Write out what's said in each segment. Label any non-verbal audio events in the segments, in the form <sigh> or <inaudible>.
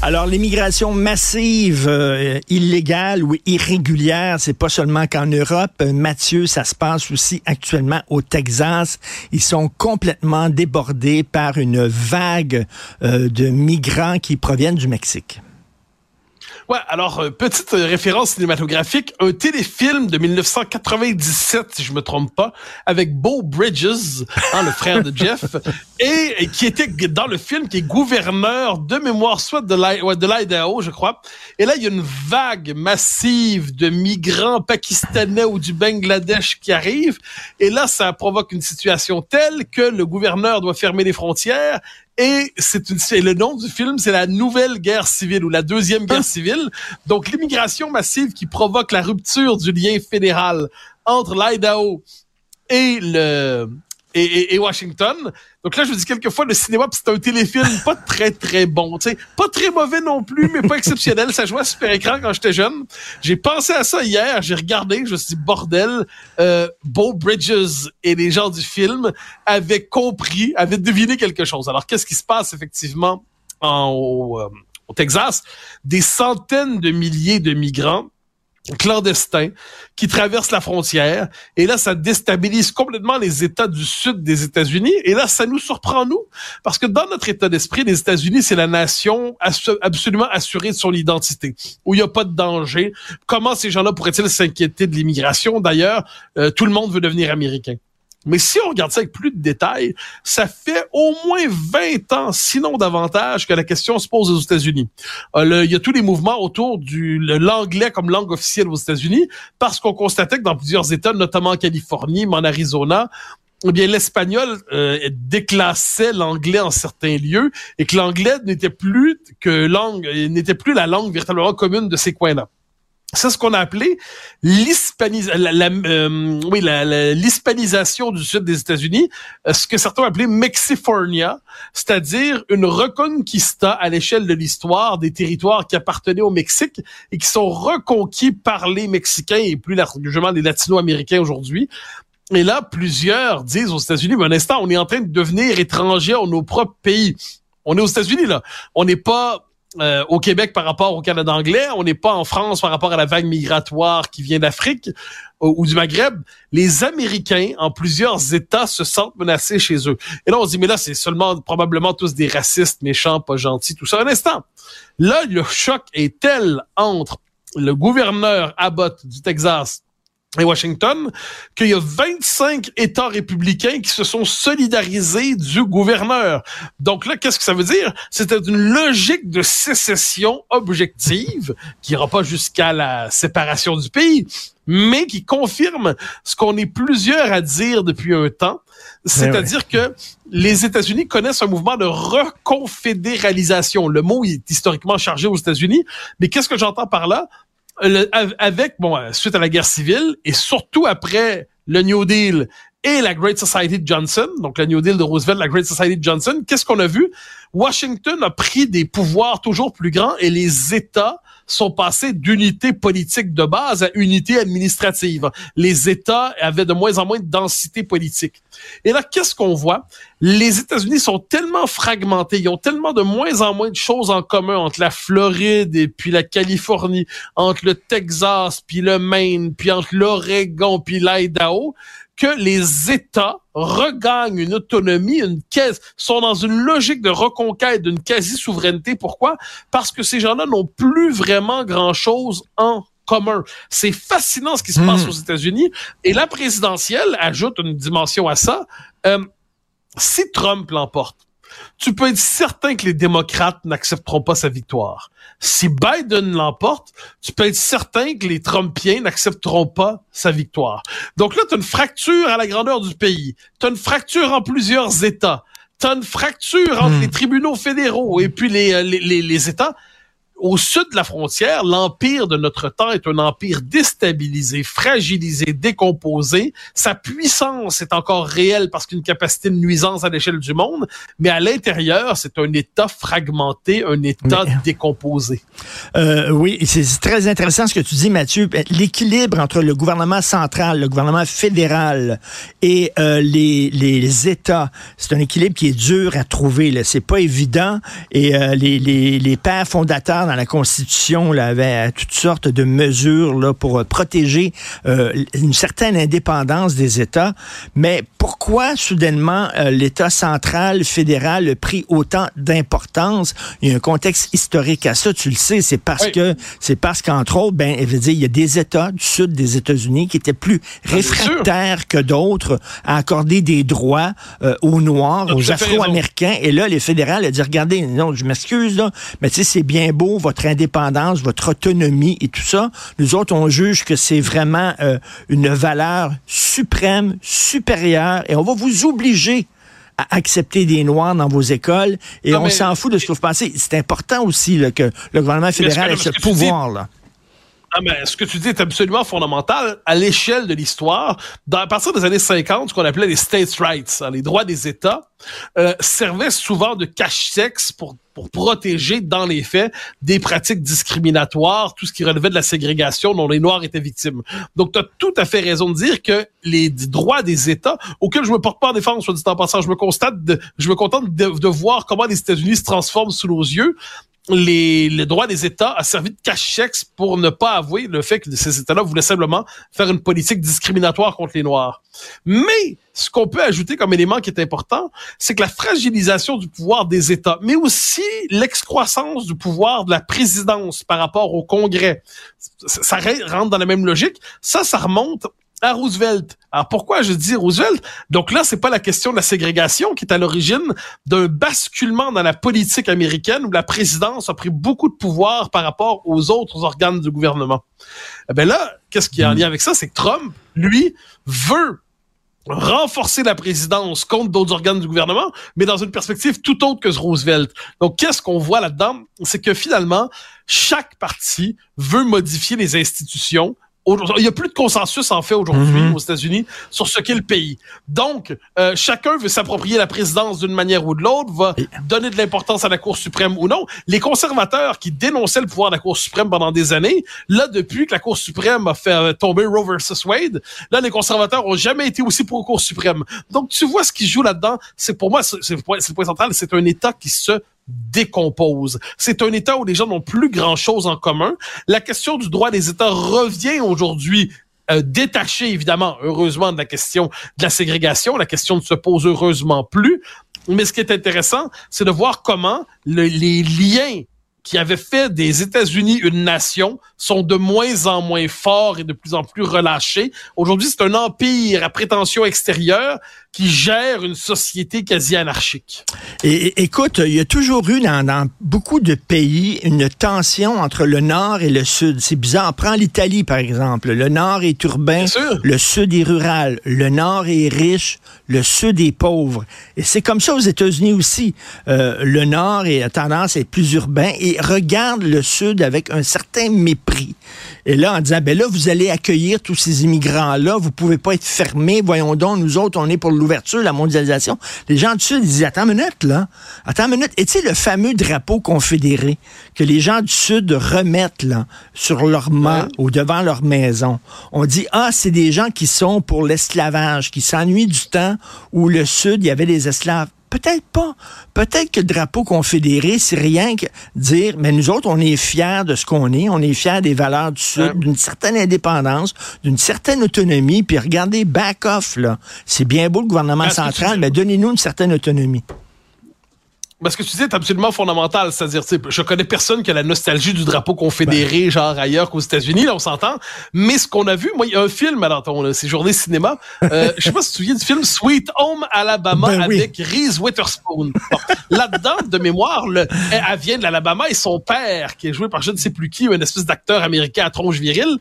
Alors, l'immigration massive, euh, illégale ou irrégulière, c'est pas seulement qu'en Europe. Euh, Mathieu, ça se passe aussi actuellement au Texas. Ils sont complètement débordés par une vague euh, de migrants qui proviennent du Mexique. Ouais, alors euh, petite référence cinématographique, un téléfilm de 1997, si je me trompe pas, avec Beau Bridges, hein, le frère de Jeff, <laughs> et, et, qui était dans le film qui est gouverneur de mémoire soit de l'Idaho, je crois. Et là, il y a une vague massive de migrants pakistanais ou du Bangladesh qui arrivent, et là, ça provoque une situation telle que le gouverneur doit fermer les frontières et c'est une, le nom du film, c'est la nouvelle guerre civile ou la deuxième guerre civile. Donc, l'immigration massive qui provoque la rupture du lien fédéral entre l'Idaho et le, et, et, Washington. Donc là, je vous dis quelquefois, le cinéma, c'est un téléfilm <laughs> pas très, très bon. sais, Pas très mauvais non plus, mais pas exceptionnel. Ça jouait à super écran quand j'étais jeune. J'ai pensé à ça hier, j'ai regardé, je me suis dit, bordel, euh, Bo Bridges et les gens du film avaient compris, avaient deviné quelque chose. Alors, qu'est-ce qui se passe effectivement en, euh, au Texas? Des centaines de milliers de migrants clandestins qui traversent la frontière. Et là, ça déstabilise complètement les États du sud des États-Unis. Et là, ça nous surprend, nous, parce que dans notre état d'esprit, les États-Unis, c'est la nation absolument assurée de son identité, où il n'y a pas de danger. Comment ces gens-là pourraient-ils s'inquiéter de l'immigration? D'ailleurs, euh, tout le monde veut devenir américain. Mais si on regarde ça avec plus de détails, ça fait au moins 20 ans, sinon davantage, que la question se pose aux États-Unis. Euh, il y a tous les mouvements autour du l'anglais comme langue officielle aux États-Unis, parce qu'on constatait que dans plusieurs États, notamment en Californie, mais en Arizona, eh bien l'espagnol euh, déclassait l'anglais en certains lieux et que l'anglais n'était plus que langue n'était plus la langue véritablement commune de ces coins-là. C'est ce qu'on a appelé euh, l'hispanisation du sud des États-Unis, euh, ce que certains ont appelé Mexifornia, c'est-à-dire une reconquista à l'échelle de l'histoire des territoires qui appartenaient au Mexique et qui sont reconquis par les Mexicains et plus largement les Latino-Américains aujourd'hui. Et là, plusieurs disent aux États-Unis, mais un instant, on est en train de devenir étrangers en nos propres pays. On est aux États-Unis, là. On n'est pas euh, au Québec par rapport au Canada anglais, on n'est pas en France par rapport à la vague migratoire qui vient d'Afrique ou, du Maghreb. Les Américains, en plusieurs États, se sentent menacés chez eux. Et là, on se dit, mais là, c'est seulement probablement tous des racistes, méchants, pas gentils, tout ça. Un instant. Là, le choc est tel entre le gouverneur Abbott du Texas et Washington, qu'il y a 25 États républicains qui se sont solidarisés du gouverneur. Donc là, qu'est-ce que ça veut dire? C'était une logique de sécession objective qui n'ira pas jusqu'à la séparation du pays, mais qui confirme ce qu'on est plusieurs à dire depuis un temps, c'est-à-dire que les États-Unis connaissent un mouvement de reconfédéralisation. Le mot est historiquement chargé aux États-Unis, mais qu'est-ce que j'entends par là? Avec, bon, euh, suite à la guerre civile et surtout après le New Deal et la Great Society de Johnson, donc le New Deal de Roosevelt, la Great Society de Johnson, qu'est-ce qu'on a vu? Washington a pris des pouvoirs toujours plus grands et les États sont passés d'unité politique de base à unité administrative. Les États avaient de moins en moins de densité politique. Et là, qu'est-ce qu'on voit? Les États-Unis sont tellement fragmentés, ils ont tellement de moins en moins de choses en commun entre la Floride et puis la Californie, entre le Texas puis le Maine, puis entre l'Oregon puis l'Idaho, que les États regagnent une autonomie, une caisse, sont dans une logique de reconquête d'une quasi-souveraineté. Pourquoi? Parce que ces gens-là n'ont plus vraiment grand-chose en commun. C'est fascinant ce qui se passe hmm. aux États-Unis. Et la présidentielle ajoute une dimension à ça. Euh, si Trump l'emporte, tu peux être certain que les démocrates n'accepteront pas sa victoire. Si Biden l'emporte, tu peux être certain que les Trumpiens n'accepteront pas sa victoire. Donc là, tu as une fracture à la grandeur du pays. Tu as une fracture en plusieurs États. Tu as une fracture entre hmm. les tribunaux fédéraux et puis les, euh, les, les, les États au sud de la frontière, l'empire de notre temps est un empire déstabilisé, fragilisé, décomposé. Sa puissance est encore réelle parce qu'une capacité de nuisance à l'échelle du monde, mais à l'intérieur, c'est un État fragmenté, un État décomposé. Euh, oui, c'est très intéressant ce que tu dis, Mathieu. L'équilibre entre le gouvernement central, le gouvernement fédéral et euh, les, les États, c'est un équilibre qui est dur à trouver. C'est pas évident. Et euh, les, les, les pères fondateurs dans la Constitution là, avait toutes sortes de mesures là, pour euh, protéger euh, une certaine indépendance des États. Mais pourquoi soudainement euh, l'État central fédéral a pris autant d'importance? Il y a un contexte historique à ça, tu le sais. C'est parce oui. que c'est parce qu'entre autres, ben, je veux dire, il y a des États du sud des États-Unis qui étaient plus ah, réfractaires que d'autres à accorder des droits euh, aux Noirs, aux Afro-Américains. Et là, les fédérales ont dit regardez, non, je m'excuse là, mais tu sais, c'est bien beau votre indépendance, votre autonomie et tout ça. Nous autres, on juge que c'est vraiment euh, une valeur suprême, supérieure, et on va vous obliger à accepter des Noirs dans vos écoles, et non, on s'en fout de ce que vous pensez. C'est important aussi là, que le gouvernement fédéral ait ce pouvoir-là. Ah, mais ce que tu dis est absolument fondamental à l'échelle de l'histoire. À partir des années 50, ce qu'on appelait les states' rights, hein, les droits des États, euh, servaient souvent de cache-sexe pour, pour protéger, dans les faits, des pratiques discriminatoires, tout ce qui relevait de la ségrégation dont les Noirs étaient victimes. Donc, tu as tout à fait raison de dire que les droits des États, auxquels je me porte pas en défense, soit dit en passant, je me constate, de, je me contente de, de voir comment les États-Unis se transforment sous nos yeux, les, les droits des États a servi de cache-sexe pour ne pas avouer le fait que ces États-là voulaient simplement faire une politique discriminatoire contre les Noirs. Mais ce qu'on peut ajouter comme élément qui est important, c'est que la fragilisation du pouvoir des États, mais aussi l'excroissance du pouvoir de la présidence par rapport au Congrès, ça rentre dans la même logique. Ça, ça remonte à Roosevelt. Alors pourquoi je dis Roosevelt? Donc là, c'est pas la question de la ségrégation qui est à l'origine d'un basculement dans la politique américaine où la présidence a pris beaucoup de pouvoir par rapport aux autres organes du gouvernement. Eh ben là, qu'est-ce qui est en lien avec ça? C'est que Trump, lui, veut renforcer la présidence contre d'autres organes du gouvernement, mais dans une perspective tout autre que Roosevelt. Donc, qu'est-ce qu'on voit là-dedans? C'est que finalement, chaque parti veut modifier les institutions il n'y a plus de consensus en fait aujourd'hui mm -hmm. aux États-Unis sur ce qu'est le pays. Donc, euh, chacun veut s'approprier la présidence d'une manière ou de l'autre, va donner de l'importance à la Cour suprême ou non. Les conservateurs qui dénonçaient le pouvoir de la Cour suprême pendant des années, là, depuis que la Cour suprême a fait euh, tomber Roe versus Wade, là, les conservateurs ont jamais été aussi pour la Cour suprême. Donc, tu vois ce qui joue là-dedans. C'est pour moi, c'est le point central. C'est un État qui se décompose. C'est un État où les gens n'ont plus grand-chose en commun. La question du droit des États revient aujourd'hui euh, évidemment, heureusement, de la question de la ségrégation. La question ne se pose heureusement plus. Mais ce qui est intéressant, c'est de voir comment le, les liens qui avaient fait des États-Unis une nation sont de moins en moins forts et de plus en plus relâchés. Aujourd'hui, c'est un empire à prétention extérieure qui gère une société quasi anarchique. Et, écoute, il y a toujours eu dans, dans, beaucoup de pays une tension entre le nord et le sud. C'est bizarre. Prends l'Italie, par exemple. Le nord est urbain, le sud est rural. Le nord est riche, le sud est pauvre. Et c'est comme ça aux États-Unis aussi. Euh, le nord a tendance à être plus urbain et regarde le sud avec un certain mépris. Et là, en disant, ben là, vous allez accueillir tous ces immigrants-là, vous pouvez pas être fermés, voyons donc, nous autres, on est pour l'ouverture, la mondialisation. Les gens du Sud, ils disent, attends une minute, là, attends une minute. Et tu sais, le fameux drapeau confédéré que les gens du Sud remettent, là, sur leur ouais. ou devant leur maison. On dit, ah, c'est des gens qui sont pour l'esclavage, qui s'ennuient du temps où le Sud, il y avait des esclaves. Peut-être pas. Peut-être que le drapeau confédéré, c'est rien que dire, mais nous autres, on est fiers de ce qu'on est, on est fiers des valeurs du Sud, ouais. d'une certaine indépendance, d'une certaine autonomie, puis regardez, back off, là. C'est bien beau le gouvernement central, mais donnez-nous une certaine autonomie. Parce que tu dis est absolument fondamental, c'est-à-dire, je connais personne qui a la nostalgie du drapeau confédéré, ben. genre ailleurs qu'aux États-Unis, là, on s'entend. Mais ce qu'on a vu, moi, il y a un film, alors, ton, c'est journée cinéma. Euh, <laughs> je sais pas si tu te souviens du film Sweet Home Alabama ben avec oui. Reese Witherspoon. Bon, Là-dedans, de mémoire, le, elle vient de l'Alabama et son père, qui est joué par je ne sais plus qui, une espèce d'acteur américain à tronche virile,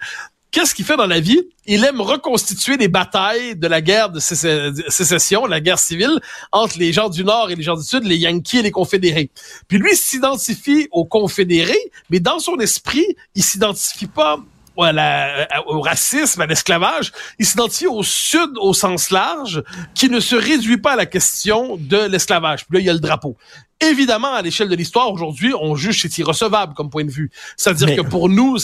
Qu'est-ce qu'il fait dans la vie? Il aime reconstituer les batailles de la guerre de sécession, la guerre civile, entre les gens du Nord et les gens du Sud, les Yankees et les Confédérés. Puis lui s'identifie aux Confédérés, mais dans son esprit, il s'identifie pas au racisme, à l'esclavage, il s'identifie au Sud au sens large, qui ne se réduit pas à la question de l'esclavage. Puis là, il y a le drapeau. Évidemment, à l'échelle de l'histoire, aujourd'hui, on juge c'est irrecevable comme point de vue. C'est-à-dire que pour nous,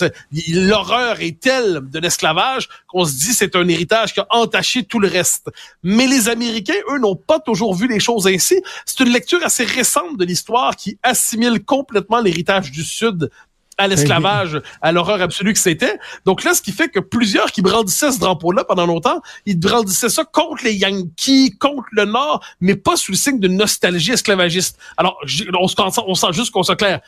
l'horreur est telle de l'esclavage qu'on se dit c'est un héritage qui a entaché tout le reste. Mais les Américains, eux, n'ont pas toujours vu les choses ainsi. C'est une lecture assez récente de l'histoire qui assimile complètement l'héritage du Sud à l'esclavage, à l'horreur absolue que c'était. Donc là, ce qui fait que plusieurs qui brandissaient ce drapeau-là pendant longtemps, ils brandissaient ça contre les Yankees, contre le Nord, mais pas sous le signe de nostalgie esclavagiste. Alors, on, se, on sent juste qu'on soit clair.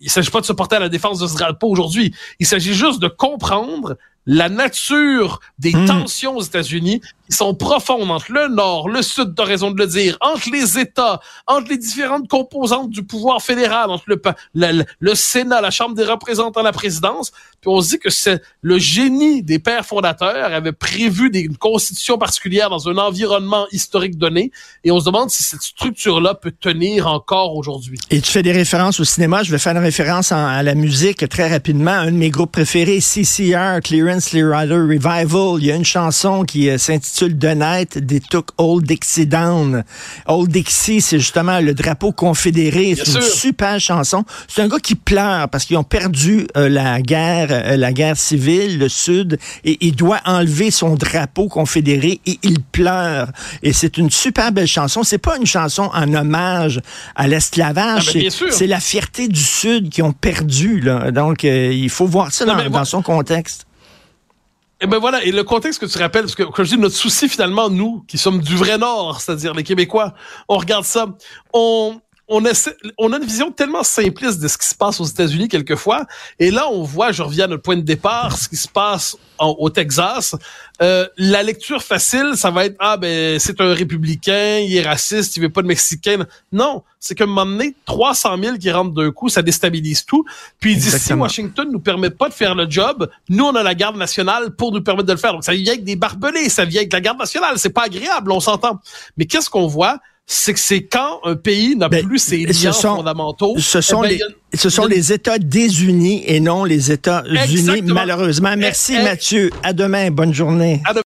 Il s'agit pas de se porter à la défense de ce drapeau aujourd'hui. Il s'agit juste de comprendre la nature des hmm. tensions aux États-Unis qui sont profondes entre le Nord, le Sud, t'as raison de le dire, entre les États, entre les différentes composantes du pouvoir fédéral, entre le, le, le Sénat, la Chambre des représentants, la présidence. Puis on se dit que c'est le génie des pères fondateurs avait prévu des, une constitution particulière dans un environnement historique donné. Et on se demande si cette structure-là peut tenir encore aujourd'hui. Et tu fais des références au cinéma. Je vais faire une référence à la musique très rapidement. Un de mes groupes préférés, CCR, Clearance Rider Revival. Il y a une chanson qui euh, s'intitule The Night They Took Old Dixie Down. Old Dixie, c'est justement le drapeau confédéré. C'est une super chanson. C'est un gars qui pleure parce qu'ils ont perdu euh, la guerre, euh, la guerre civile, le Sud, et il doit enlever son drapeau confédéré et il pleure. Et c'est une super belle chanson. C'est pas une chanson en hommage à l'esclavage. Ah, c'est la fierté du Sud qui ont perdu. Là. Donc, il faut voir ça dans, dans son contexte. Et ben voilà, et le contexte que tu rappelles, parce que comme je dis, notre souci finalement, nous, qui sommes du vrai Nord, c'est-à-dire les Québécois, on regarde ça, on, on, essaie, on a une vision tellement simpliste de ce qui se passe aux États-Unis quelquefois. Et là, on voit, je reviens à notre point de départ, ce qui se passe au Texas. Euh, la lecture facile, ça va être ah ben c'est un républicain, il est raciste, il veut pas de mexicain. Non, c'est qu'à un moment donné, 300 000 qui rentrent d'un coup, ça déstabilise tout. Puis il dit si Washington nous permet pas de faire le job, nous on a la garde nationale pour nous permettre de le faire. Donc ça vient avec des barbelés, ça vient avec la garde nationale. C'est pas agréable, on s'entend. Mais qu'est-ce qu'on voit? C'est que c'est quand un pays n'a ben, plus ses liens fondamentaux. Ce sont, eh ben, les, ce sont les États désunis et non les États unis, malheureusement. Merci eh, eh. Mathieu. À demain. Bonne journée.